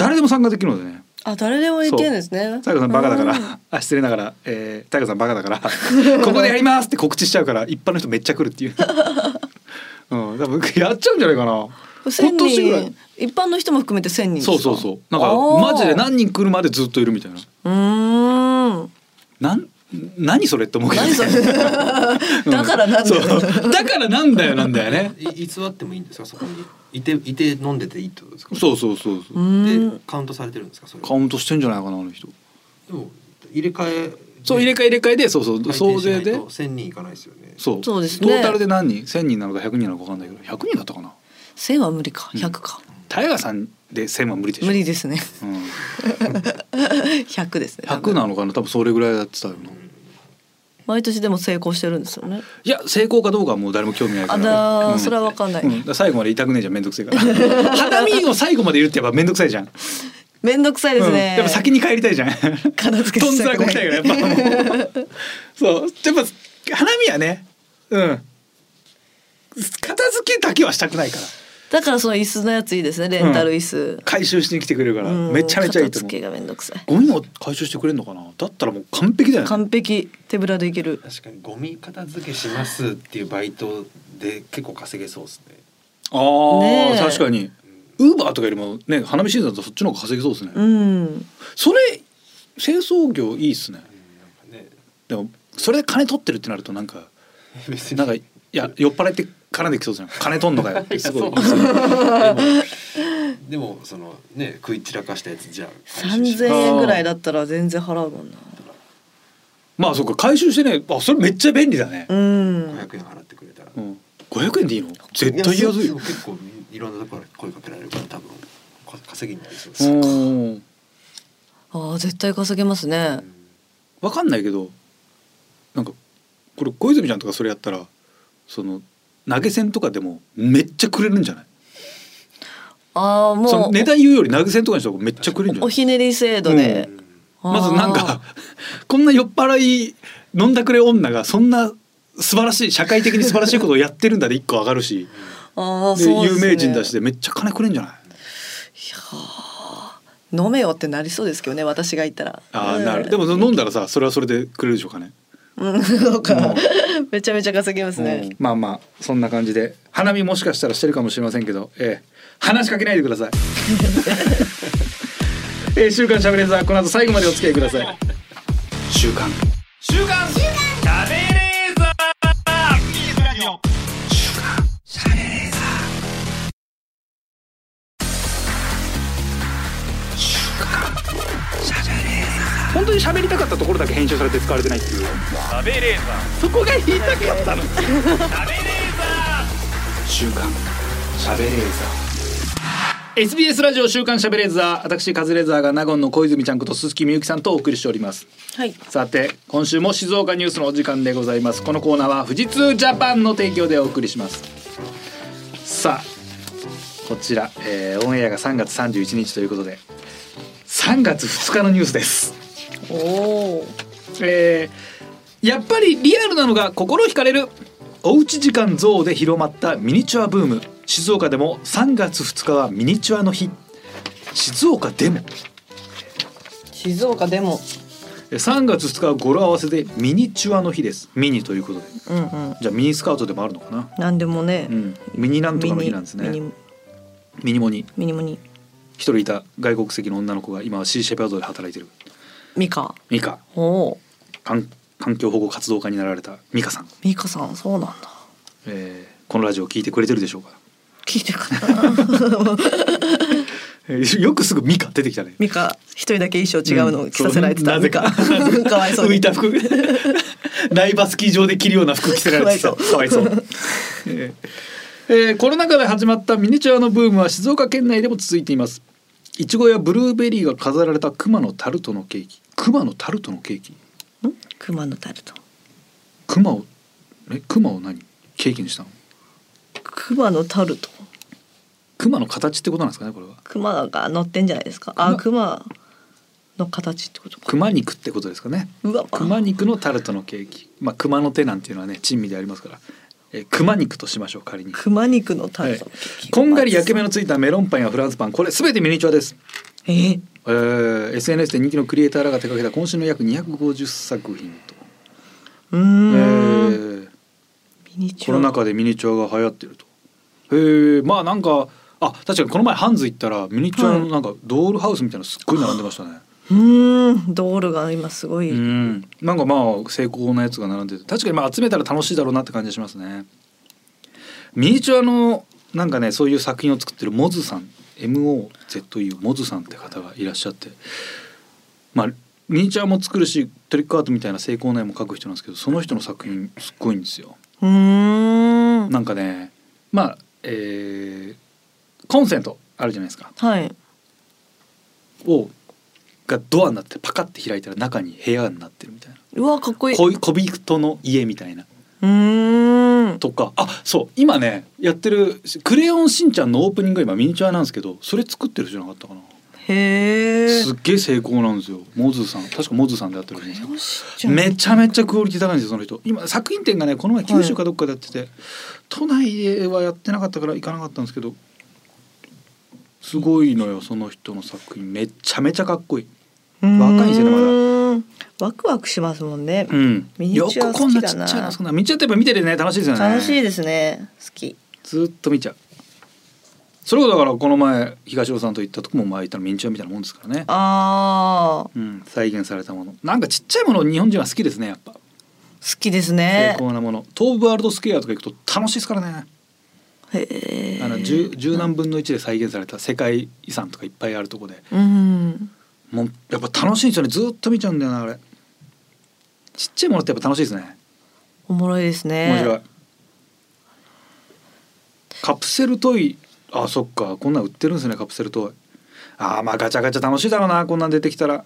誰でも参加できるのでね。あ誰でもいけるんですね。タイさんバカだかうん。らあ失礼ながら、えー、タイさんバカだから。ここでやりますって告知しちゃうから一般の人めっちゃ来るっていう。うん、多分やっちゃうんじゃないかな。千今年ぐらい。人一般の人も含めて千人ですか？そうそうそう。なんかマジで何人来るまでずっといるみたいな。うーん。なん何それって思うけど、ね。だからなんだよ。だからなんだよなんだよね。い偽ってもいいんですか？そこにいていて飲んでていいってことですか？そうそうそうそう。でカウントされてるんですか？それ。カウントしてんじゃないかなあの人。でも入れ替えそう入れ替え入れ替えでそうそう。総勢で。千人いかないですよね。そう。そうですね。トータルで何人？千人なのか百人なのかわかんないけど。百人だったかな？千は無理か。百か、タイガーさんで千は無理でしょ。無理ですね。うん。百ですね。百なのかな？多分それぐらいやってたよな。毎年でも成功してるんですよね。いや成功かどうかはもう誰も興味ないから。あだーうん。それは分かんない、うん、だから最後まで痛くねえじゃん。めんどくせえから。花見を最後までいるってやっぱめんどくさいじゃん、めんどくさいですね、うん。やっぱ先に帰りたいじゃん。片付けとんずらこきたいからやっぱもう。そう。やっぱ花見はねうん。片付けだけはしたくないからだからその椅子のやついいですねレンタル椅子、回収しに来てくれるから。うん。めちゃめちゃいいと思う。片付けがめんどくさい。ゴミを回収してくれるのかな？だったらもう完璧だよね。完璧。手ぶらでいける。確かにゴミ片付けしますっていうバイトで結構稼げそうですね。ああ、ねえ。確かに。ウーバーとかよりもね花見シーズンだとそっちの方が稼げそうですね、うん。それ清掃業いいっすね。うんね。でもそれで金取ってるってなるとなんか 別に。なんかいや酔っ払って絡んできそうじゃん。金取んのかよ。ってすごい。でも そのね食い散らかしたやつじゃあ回収し3000円ぐらいだったら全然払うもんな。まあそっか。回収してねあそれめっちゃ便利だね。う、ん。500円払ってくれたら。うん、500円でいいの？絶対安いよ。結構いろんなところから声かけられるから多分こ稼ぎになりそうです、うん。ああ絶対稼げますね。わかんないけどなんかこれ小泉ちゃんとかそれやったらその投げ銭とかでもめっちゃくれるんじゃない？ああそもう。の値段言うより投げ銭とかにした方がめっちゃくれるんじゃない？おひねり制度で、まずなんかこんな酔っ払い飲んだくれ女がそんな素晴らしい社会的に素晴らしいことをやってるんだで一個上がるし。で あーそうですね。有名人だしでめっちゃ金くれんじゃない？飲めよってなりそうですけどね私が言ったら。あーなる。でも飲んだらさそれはそれでくれるでしょうかねうんそうかめちゃめちゃ稼げますね、うん。まあまあそんな感じで。花見もしかしたらしてるかもしれませんけど、ええ、話しかけないでください。えー、週刊しゃべれーザーこの後最後までお付き合いください。週刊。週刊。しゃ本当に喋りたかったところだけ編集されて使われてないっていう。そこが言いたかったの。週刊しゃべれー。ザー SBS ラジオ週刊しゃべれーザー。私カズレーザーが納言の小泉ちゃんこと鈴木みゆきさんとお送りしております。はい。さて今週も静岡ニュースのお時間でございます。このコーナーは富士通ジャパンの提供でお送りします。さあこちら、えーオンエアが3月31日ということで3月2日のニュースですおおえーやっぱりリアルなのが心惹かれる。おうち時間増で広まったミニチュアブーム。静岡でも3月2日はミニチュアの日。静岡でも。静岡でも。えー3月2日は語呂合わせでミニチュアの日です。ミニということで。うんうん。じゃあミニスカートでもあるのかな。なんでもね、うん。ミニなんとかの日なんですね。ミニ。ミニモニ。ミニモニ。一人いた外国籍の女の子が今はシーシェパードで働いてるミカ。ミカ。おお。環環境保護活動家になられたミカさん、ミカさんそうなんだ。えーこのラジオ聞いてくれてるでしょうか？聞いてるかなえーよくすぐミカ出てきたね。ミカ一人だけ衣装違うのを着させられてた、うんなぜか。わいそうに。浮いた服。ライバスキー場で着るような服着せられてた。かわいそう。えーえーコロナ禍で始まったミニチュアのブームは静岡県内でも続いていますいちごやブルーベリーが飾られた熊のタルトのケーキ。熊のタルトのケーキ？ん熊のタルト。熊をえ熊を何？ケーキにしたの？熊のタルト？熊の形ってことなんですかねこれは。熊が乗ってんじゃないですか？あ熊の形ってことか。熊肉ってことですかね。うわ。熊肉のタルトのケーキ。まあ熊の手なんていうのはね珍味でありますからえー熊肉としましょう仮に。熊肉のタル。ト、こんがり焼け目のついたメロンパンやフランスパン。これすべてミニチュアです、えー、えー SNS で人気のクリエイターらが手掛けた今週の約250作品と、うーえん、ー。ミニチュア。コロナ禍でミニチュアが流行ってると。へえまあなんかあ確かにこの前ハンズ行ったらミニチュアのなんかドールハウスみたいなのすっごい並んでましたね、うーんドールが今すごい、うん。なんかまあ成功なやつが並んでて。確かにまあ集めたら楽しいだろうなって感じがしますね。ミニチュアのなんかねそういう作品を作ってるモズさん。MOZU モズさんって方がいらっしゃって。まあミニチュアも作るしトリックアートみたいな成功な絵も描く人なんですけどその人の作品すっごいんですよ。うーん。なんかねまあえーコンセントあるじゃないですか。はい。をがドアになってパカッて開いたら中に部屋になってるみたいな。うわかっこいい。恋小人の家みたいな。うーん。とか。あそう。今ねやってる「クレヨンしんちゃん」のオープニングが今ミニチュアなんですけどそれ作ってる人じゃなかったかな。へえすっげえ成功なんですよ。モズさん。確かモズさんでやってるんですめちゃめちゃクオリティ高いんですよその人。今作品展がねこの前九州かどっかでやってて、都内ではやってなかったから行かなかったんですけどすごいのよその人の作品。めちゃめちゃかっこいい若いんですよねまだだワクワクしますもんね、うん。ミニチュアよくこんな。ち好きだなっちゃいのそんなミニチュアってやっぱ見ててね楽しいですよね。楽しいですね。好き。ずっと見ちゃう。それこそだからこの前東尾さんと行ったとこも前行ったらミニチュアみたいなもんですからね。あー。うん。再現されたもの。なんかちっちゃいもの日本人は好きですねやっぱ。好きです成ね功なもの。東武ワールドスクエアとか行くと楽しいですからね。へえあの十十何分の一で再現された世界遺産とかいっぱいあるとこで。うんもうやっぱ楽しいんですよね。ずっと見ちゃうんだよなあれ。ちっちゃいものってやっぱ楽しいですね。おもろいですね。面白い。カプセルトイ。あそっか。こんなん売ってるんですねカプセルトイ。あーまあガチャガチャ楽しいだろうなこんなん出てきたら。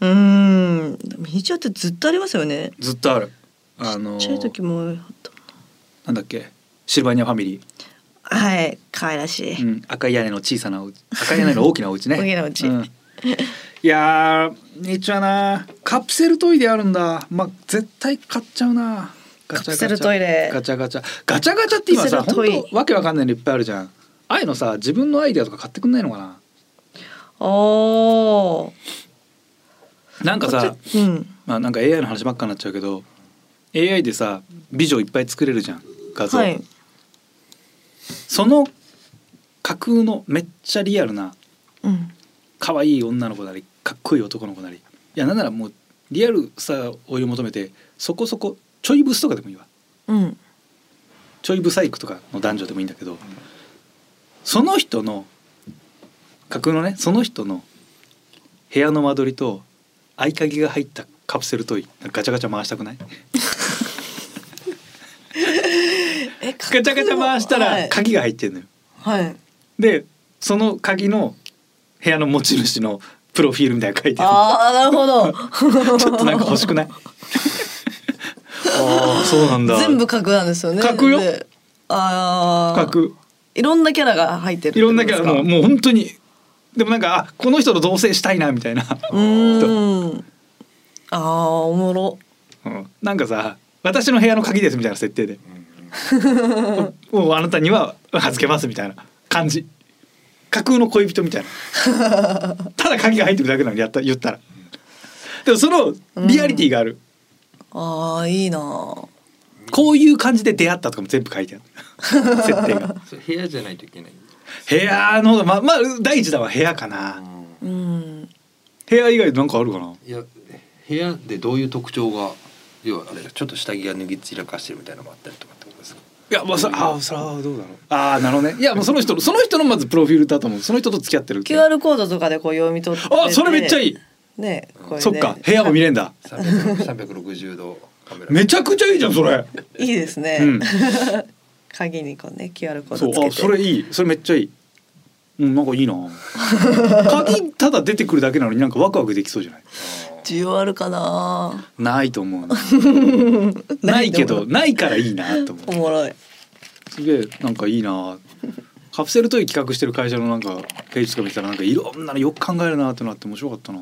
うん。ミニチってずっとありますよね。ずっとある。あのちっちゃい時も。なんだっけ？シルバニアファミリはい可愛らしい、ー、うん、赤い屋根の小さなお家。赤い屋根の大きなお家ね。大きなお家。うん いやーミニチュアなカプセルトイであるんだ。まあ絶対買っちゃうな。ガチャガチャ。カプセルトイレ。ガチャガチャ。ガチャガチャって今さ本当わけわかんないのいっぱいあるじゃん。ああいうのさ自分のアイデアとか買ってくんないのかな？おー。なんかさうん。まあなんか AI の話ばっかになっちゃうけど AI でさ美女いっぱい作れるじゃん。画像、はい。その架空のめっちゃリアルなうん可愛い女の子なりかっこいい男の子なり。いやなんならもうリアルさを追い求めてそこそこちょいブスとかでもいいわ。うん。ちょいブサイクとかの男女でもいいんだけどその人の架空のねその人の部屋の間取りと合鍵が入ったカプセルトイガチャガチャ回したくない？えガチャガチャ回したはい。ら鍵が入ってんのよ。はい。でその鍵の部屋の持ち主のプロフィールみたいなの書いてあああなるほど。るちょっとなんか欲しくない？ああそうなんだ。全部角なんですよね。角よ？でああ角いろんなキャラが入ってるいろんなキャラもううもう本当にでもなんかあこの人と同棲したいなみたいな、ーん。ああおもろ。うん。なんかさ私の部屋の鍵ですみたいな設定で。もうあなたには預けますみたいな感じ架空の恋人みたいな。ただ鍵が入ってるだけなのにやった言ったら。でもそのリアリティがある、ああいいな。こういう感じで出会ったとかも全部書いてある。設定が。部屋じゃないといけない。部屋のまあまあ第一弾は部屋かな。うん。部屋以外で何かあるかな？いや部屋でどういう特徴が要はあれちょっと下着が脱ぎ散らかしてるみたいなのもあったりとか。いやまあそあそれはどうだろう。ああなるほどね。いやもうその人のその人のまずプロフィールだと思う。その人と付き合ってるって。QR コードとかでこう読み取ってあそれめっちゃいい。ねこれね。そっか部屋も見れんだ。三百六十度カメラ。めちゃくちゃいいじゃんそれ。いいですね、うん。鍵にこうね QR コーそうドつけて。あそれいい。それめっちゃいい。うんなんかいいな。鍵ただ出てくるだけなのになんかワクワクできそうじゃない？需要あるかな？ないと思うな。ないけどないからいいなと思う。おもろい。すげえなんかいいな。カプセルトイ企画してる会社のなんかページとか見たらなんかいろんなのよく考えるなってなって面白かったな。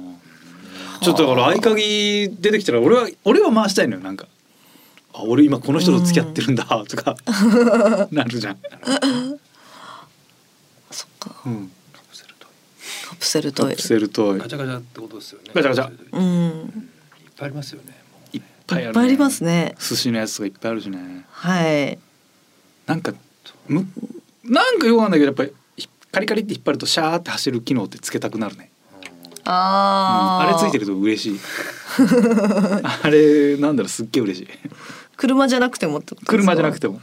ちょっとだから合鍵出てきたら俺は俺は回したいのよなんか。あ俺今この人と付き合ってるんだとか。なるじゃん、そっか。うん、プセルトイカプセルトイイガチャガチャってことですよね。ガチャガチャ。いっうんぱいありますよね。いっぱいある、いっぱいありますね。寿司のやつとかいっぱいあるしね。はい。なんかむなんかよくわかんないけどやっぱりひカリカリって引っ張るとシャーって走る機能ってつけたくなるね、うん。あれついてると嬉しい。あれなんだろうすっげえ嬉しい。車じゃなくてもってことですか？車じゃなくても。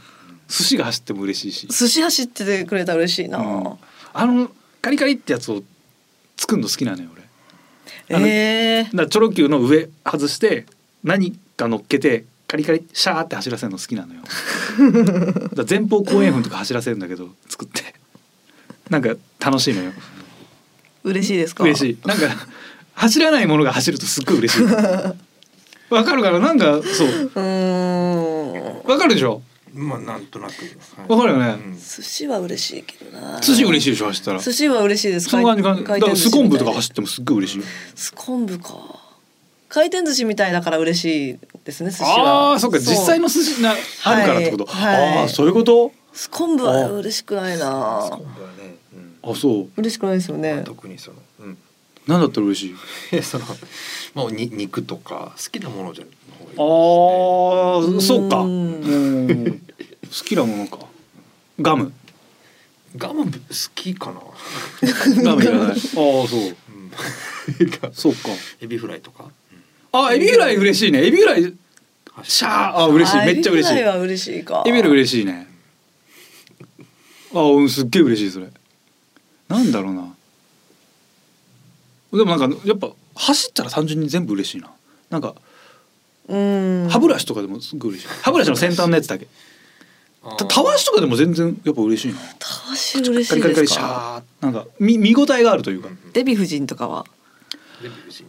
寿司が走っても嬉しいし、寿司走っててくれたら嬉しいな、うん。あのカリカリってやつを作るの好きなのよ俺。えだからチョロ Q の上外して何か乗っけてカリカリシャーって走らせるの好きなのよ。だ前方後円墳とか走らせるんだけど作って。なんか楽しいのよ。ー、嬉しいですか？嬉しい。なんか走らないものが走るとすっごい嬉しい。わかるからなんかそう。わかるでしょ？まあなんとなく。わかるよね。うん。寿司は嬉しいけどな。寿司嬉しいでしょ走ったら。寿司は嬉しいです。その感じ感じだ回からスコンブとか走ってもすっごい嬉しいよ。スコンブか。回転寿司みたいだから嬉しいですね寿司あは。あーそっか。実際の寿司なあるからってこと、ああそういうこと？スコンブは嬉しくないな。昆布はね、うん。あそう。嬉しくないですよね。特にその、うん、なんだったら嬉しい？えそのまあに肉とか好きなものじゃね。ああそうか。ううん好きなものか？ガム。ガム好きかな、ガムいらない。ああそう。うん、そうか。エビフライとか、あエビフライ嬉しいね。エビフライシャー。あ嬉しい。あめっちゃ嬉しい。エビフライは嬉しいか。エビフライ嬉しいね。あうんすっげえ嬉しいそれ。なんだろうな。でもなんかやっぱ走ったら単純に全部嬉しいな。なんかうん。歯ブラシとかでもすっごい嬉しい。歯ブラシの先端のやつだけたたわしとかでも全然やっぱ嬉しいなたわし嬉しいカリカリカリシですかャーなんか見見応えがあるというかデヴィ夫人とかは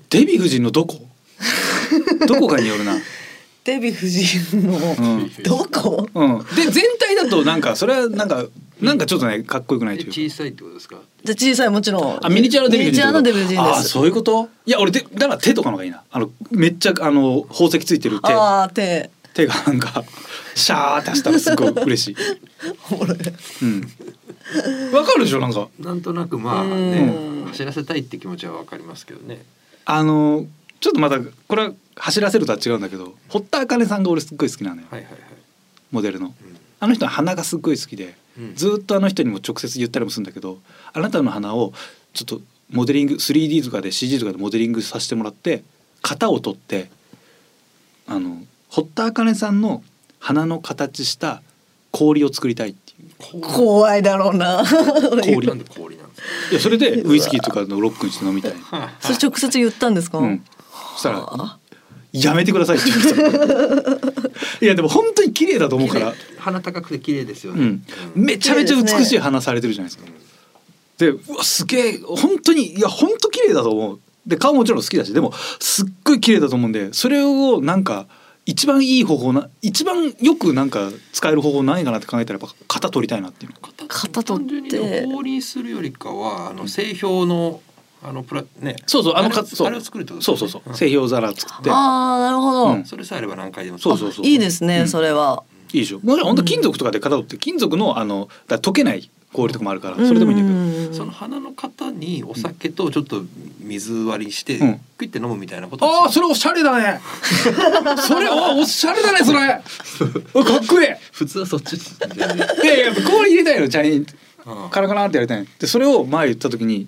デヴィ夫人のどこどこかによるなデヴィ夫人のうんどこうんで全体だとなんかそれはなんかなんかちょっとねかっこよくないえというか小さいってことですかじゃあ小さいもちろんあミニチュアのデヴィ夫人ですそういうこといや俺でだから手とかの方がいいなあのめっちゃあの宝石ついてる手ああ手手がなんかシャーって走ったらすごい嬉しい。ほらうん。わかるでしょなんか。なんとなくまあうん。ね走らせたいって気持ちはわかりますけどね。あのちょっとまたこれは走らせるとは違うんだけど堀田茜さんが俺すっごい好きなのよ。はいはいはい、モデルの。うん。あの人は鼻がすっごい好きでうん。ずーっとあの人にも直接言ったりもするんだけどあなたの鼻をちょっとモデリング 3D とかで CG とかでモデリングさせてもらって型を取ってあの堀田茜さんの鼻の形した氷を作りたいっていう。怖いだろうな。氷。なんで氷なんですか？いやそれでウイスキーとかのロックにして飲みたい、それ直接言ったんですか、うん、そしたら「やめてください」って言ってた いやでも本当に綺麗だと思うから、鼻高くて綺麗ですよね、うん、めちゃめちゃ美しい鼻されてるじゃないですか。でうわすげえ本当にいや本当綺麗だと思う。で顔もちろん好きだしでもすっごい綺麗だと思うんでそれをなんか一番いい方法な一番よくなんか使える方法ないかなって考えたらやっぱ型取りたいなっていうの。型取って。単純にするよりかはあの製氷のあのプラねそうそうあのれかそうあれを作るってことそうそうそう製氷皿作ってああなるほど、うんそれさえあれば何回でもそうそうそういいですね、うんそれはいいでしょもちろん本当金属とかで型取って金属のあのだ溶けない氷とかもあるからそれでもいいんだけどけその花の型にお酒とちょっと水割りしてうん。クイって飲むみたいなこと。ああそれおしゃれだね。それあおしゃれだねそれ。お かっこいい。普通はそっちいやいや氷入れたいのチャインうん。カラカラってやりたいでそれを前言った時に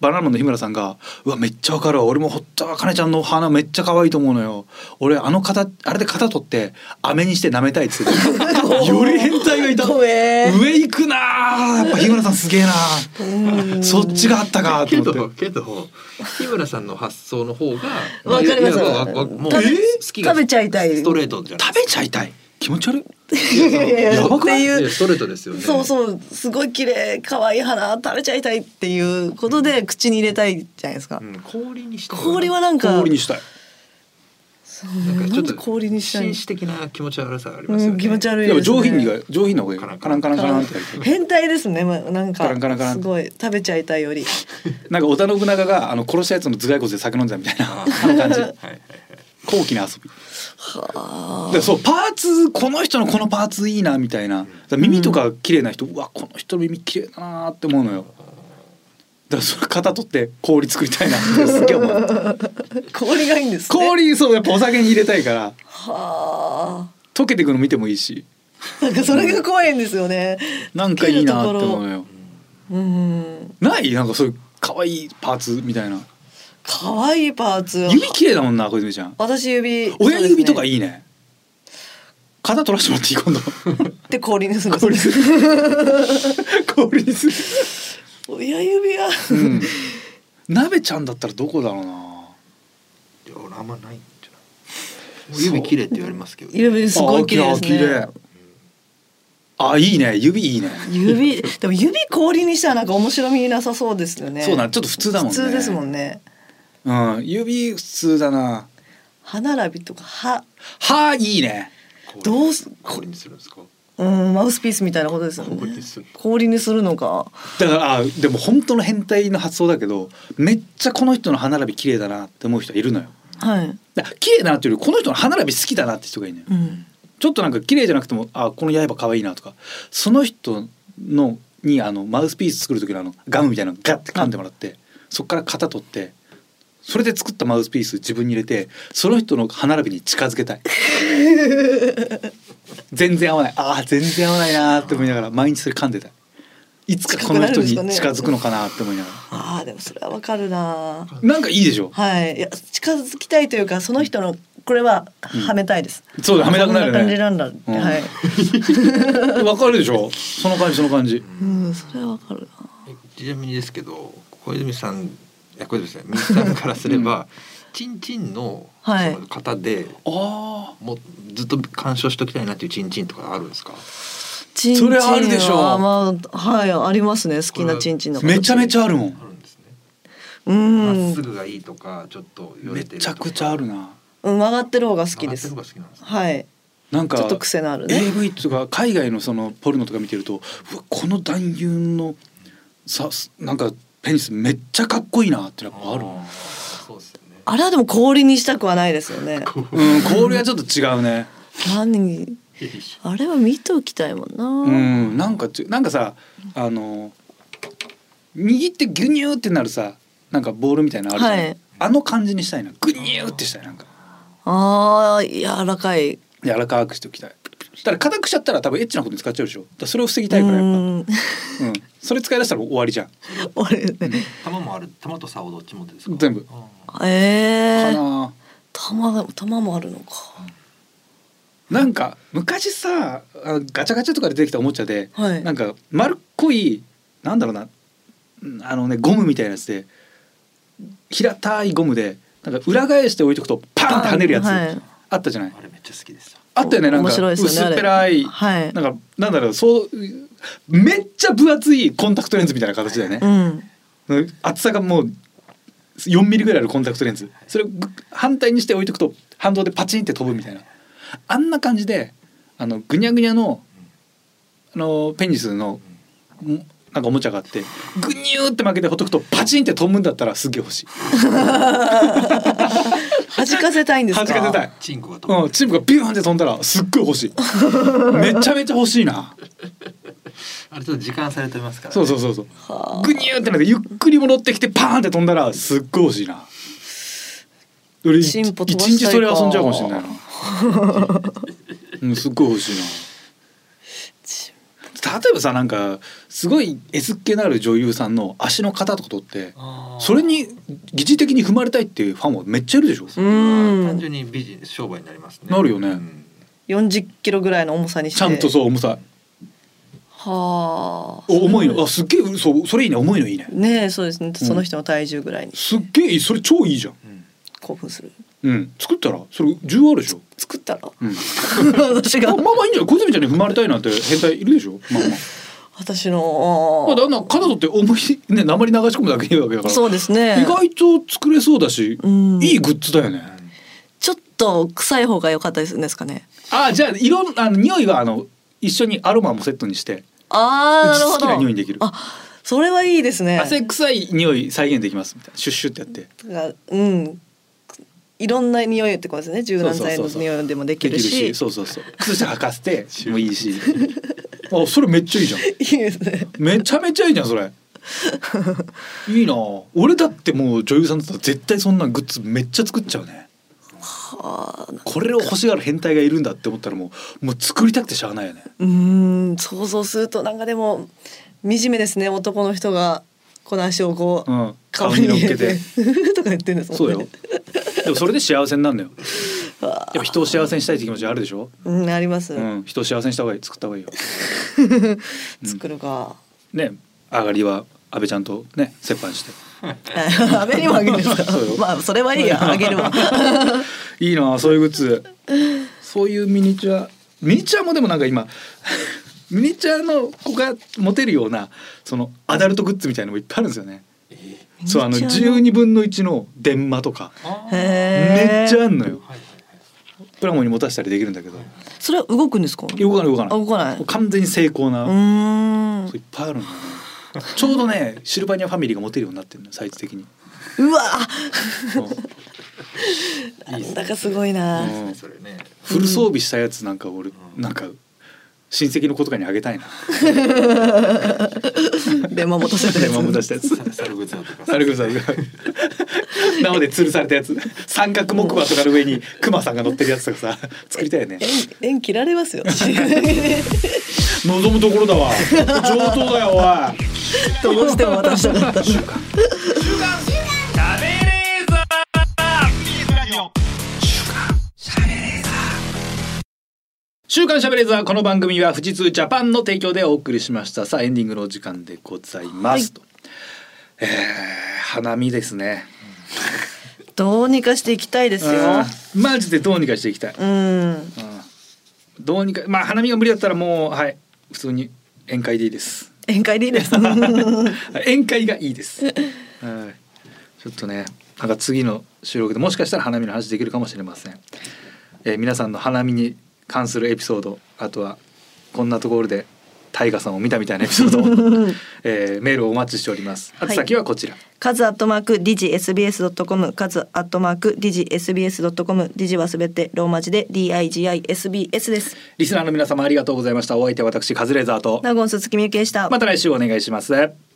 バナナマンの日村さんが「うわめっちゃわかるわ。俺も堀田茜ちゃんの花めっちゃ可愛いと思うのよ。俺あの型あれで型取って飴にして舐めたい」っつってた。より変態がいた。上行くなあやっぱ日村さんすげえなうんそっちがあったかとけ思って。どけど日村さんの発想の方がわかります。もう食べちゃいたい。ストレートじゃない食べちゃいたい気持ち悪い？いやばくない？っていう。ストレートですよね。そうそう。すごい綺麗。可愛い花食べちゃいたいっていうことで口に入れたいじゃないですか、うん、氷にして氷はなんか氷にしたい。なんかちょっと氷にしたい紳士的な気持ち悪さがありますよね、うん気持ち悪いでね。上品にが上品な方がいい。カランカラン。カランって変態ですね、まあ、なんかカランカランカランすごい食べちゃいたいより。なんか織田信長があの殺したやつの頭蓋骨で酒飲んでたみたいなああの感じ。はいはいはい高貴な遊び。はでそうパーツこの人のこのパーツいいなみたいな。耳とか綺麗な人、うわこの人の耳綺麗だなって思うのよ。だからそれ型取って氷作りたいなって すげえ思う。あ氷がいいんですね。氷そうやっぱお酒に入れたいから。は溶けていくの見てもいいし。あなんかそれが怖いんですよね。なんかいいなって思うのよ。うん。ない？なんかそういう可愛いパーツみたいな可愛いパーツ。指綺麗だもんな小泉ちゃん。私指。親指とかいいいね。型取らせてもらっていい？今度。で氷にするん氷にですする氷にする親指はうん。鍋ちゃんだったらどこだろうな。いや俺あんまないんじゃない？指綺麗って言われますけど指すごい綺麗ですあ綺麗。ねあいいね。指いいね。指。でも指氷にしたらなんか面白みなさそうですよね。そうだちょっと普通だもんね。普通ですもんねうん。指普通だな。歯並びとか歯。歯いいね。氷どうす氷にするんですか？うんマウスピースみたいなことですよね。氷にする。氷にするのか。だからあでも本当の変態の発想だけどめっちゃこの人の歯並び綺麗だなって思う人いるのよ。はい。綺麗だなっていうよりこの人の歯並び好きだなって人がいるのよ。うん。ちょっとなんか綺麗じゃなくてもあこの刃可愛いなとかその人のにあのマウスピース作る時のあのガムみたいなのガッて噛んでもらってそこから型取ってそれで作ったマウスピース自分に入れてその人の歯並びに近づけたい。全然合わない。あー全然合わないなーって思いながら毎日それ噛んでたい。いつかこの人に近づくのかなって思いながああでもそれはわかるならなんかいいでしょ？はい。いや近づきたいというかその人のこれははめたいです、そうだはめたくなるよね感じなんだ。って、うん。はい。わかるでしょ？その感じその感じ。うんそれはわかるなえちなみにですけど小泉さんいや小泉さんみきさんからすれば、チンチンのはい。その方で、あもうずっと鑑賞しときたいなっていうチンチンとかあるんですか？チンチンそれはあるでしょう。はまあはいありますね好きなチンチンのあめちゃめちゃゃあるもん。あるんですね。うま、んっすぐがいいとかちょっとよめれてるとか。ちゃくちゃあるな。うん曲がってる方が好きです。曲がってる方が好きなんですね。はい。なんかちょっと癖のあるね。AV とか海外のそのポルノとか見てるとうわこの男優のさなんかペニスめっちゃかっこいいなってやっぱある。あれはでも氷にしたくはないですよね。うん氷はちょっと違うね。何？あれは見ておきたいもんな、うんなんかちなんかさあの握ってギュニューってなるさなんかボールみたいなのあるじゃん、はい。あの感じにしたいな。グニューってしたいなんか。ああ柔らかい。柔らかくしておきたいだから硬くしちゃったら多分エッチなことに使っちゃうでしょ。だそれを防ぎたいからやっぱ。うん。うん。それ使い出したら終わりじゃん。俺ね。玉もある玉と竿どっちもですか？全部。あええかな玉が玉もあるのか。なんか昔さあガチャガチャとかで出てきたおもちゃで、はい。なんか丸っこいなんだろうなうんあのねゴムみたいなやつで平たいゴムでなんか裏返して置いとくとパンって跳ねるやつ、はいあったじゃない？あれめっちゃ好きですあったよねなんか。薄っぺらい、はい。なんかなんだろうそうめっちゃ分厚いコンタクトレンズみたいな形だよね。う、ん。厚さがもう4ミリぐらいあるコンタクトレンズ。それをぐ反対にして置いとくと反動でパチンって飛ぶみたいな。あんな感じであのぐにゃぐにゃのあのペニスのんなんかおもちゃがあってぐにゅーって負けてほっとくとパチンって飛ぶんだったらすげえ欲しい 弾かせたいんですか？弾かせたい。チンコが飛ぶうん、チームがビューンって飛んだらすっごい欲しい。めちゃめちゃ欲しいな。あれちょっと時間されてますから、ね、そうそうそうそう。はあ。グニューってなってゆっくり戻ってきてパーンって飛んだらすっごい欲しいな。俺一進歩飛ば一したいか。日それ遊んじゃうかもしれないな。うんすっごい欲しいな例えばさなんかすごい S っ気のある女優さんの足の型とか取ってそれに疑似的に踏まれたいっていうファンはめっちゃいるでしょ？単純にビジネス商売になりますね。なるよね。うん。40キロぐらいの重さにして。ちゃんとそう重さ。はあ。お重いの？あすっげえそうそれいいね。重いのいいね。ねえそうですね。その人の体重ぐらいに。すっげえそれ超いいじゃん。うん。興奮する。うん。作ったら？それ需要あるでしょ？作ったらうん。私が。まあまあいいんじゃない？小泉ちゃんに踏まれたいなんて変態いるでしょ？まあまあ。私の。まあ、だんだん肩取って思いね鉛流し込むだけいいわけだから。そうですね。意外と作れそうだし、うん。いいグッズだよね。ちょっと臭い方が良かったですですかね。あじゃあ色あの匂いはあの一緒にアロマもセットにして。あーなるほ好きなど匂いにできる。あそれはいいですね。汗臭い匂い再現できます。みたいな。シュッシュってやって。がうんいろんな匂いってことですね。柔軟剤の匂いでもできるるししそうそうそう。靴下履かせて もいいし。あそれめっちゃいいじゃん。いいですね。めちゃめちゃいいじゃんそれ。いいな。俺だってもう女優さんだったら絶対そんなグッズめっちゃ作っちゃうね。はあ。これを欲しがる変態がいるんだって思ったらもうもう作りたくてしゃあないよね。うーん想像するとなんかでも惨めですね男の人がこの足をこう、うん。顔顔に乗っけて。て とか言ってるんですそうよ。もんね。でもそれで幸せになるんだよ。わやっぱ人を幸せにしたいって気持ちあるでしょ？うんあります、うん。人を幸せにした方がいい。作った方がいいよ。作るか。ね。上がりは安倍ちゃんとね折半して。あべにもあげるんですかそうよ。まあそれはいいや。あげるわ。いいなそういうグッズ。そういうミニチュア。ミニチュアもでもなんか今ミニチュアの子が持てるようなそのアダルトグッズみたいのもいっぱいあるんですよね。そうあのミニチュアの？12分の1の電話とか。めっちゃあんのよ。プラモに持たせたりできるんだけど。それは動くんですか？動かない動かない。あ動かない。完全に成功な、うーん。そういっぱいあるんだちょうどねシルバニアファミリーが持てるようになってるのサイズ的に、うわ なんだかすごいな。うん。それね。フル装備したやつなんか俺、うんなんか親戚の子とかにあげたいな。電話持たせて電話持たやつ。サルグザーとか。サルグサル生で吊るされたやつ。三角木馬とかの上にクマさんが乗ってるやつとかさ作りたいよね。縁縁切られますよ。望むところだわ。上等だよおい。どうしても渡したかった。週刊しゃべれーこの番組は富士通ジャパンの提供でお送りしましたさあエンディングのお時間でございます、とえー、花見ですねどうにかしていきたいですよ。うんマジでどうにかしていきたい、うん。うんどうにかまあ花見が無理だったらもうはい普通に宴会でいいです宴会でいいです。宴会がいいです。はい。ちょっとね、なんか次の収録でもしかしたら花見の話できるかもしれません。えー皆さんの花見に関するエピソード、あとはこんなところでタイガさんを見たみたいなエピソードを、えーメールをお待ちしております。あと先はこちら。カズアットマークディジ SBS ドットコムカズアットマークディジ SBS ドットコムディジはすべてローマ字で D I G I S B S です。リスナーの皆様ありがとうございました。お相手は私カズレーザーとナゴンス月見ゆきでした。また来週お願いします。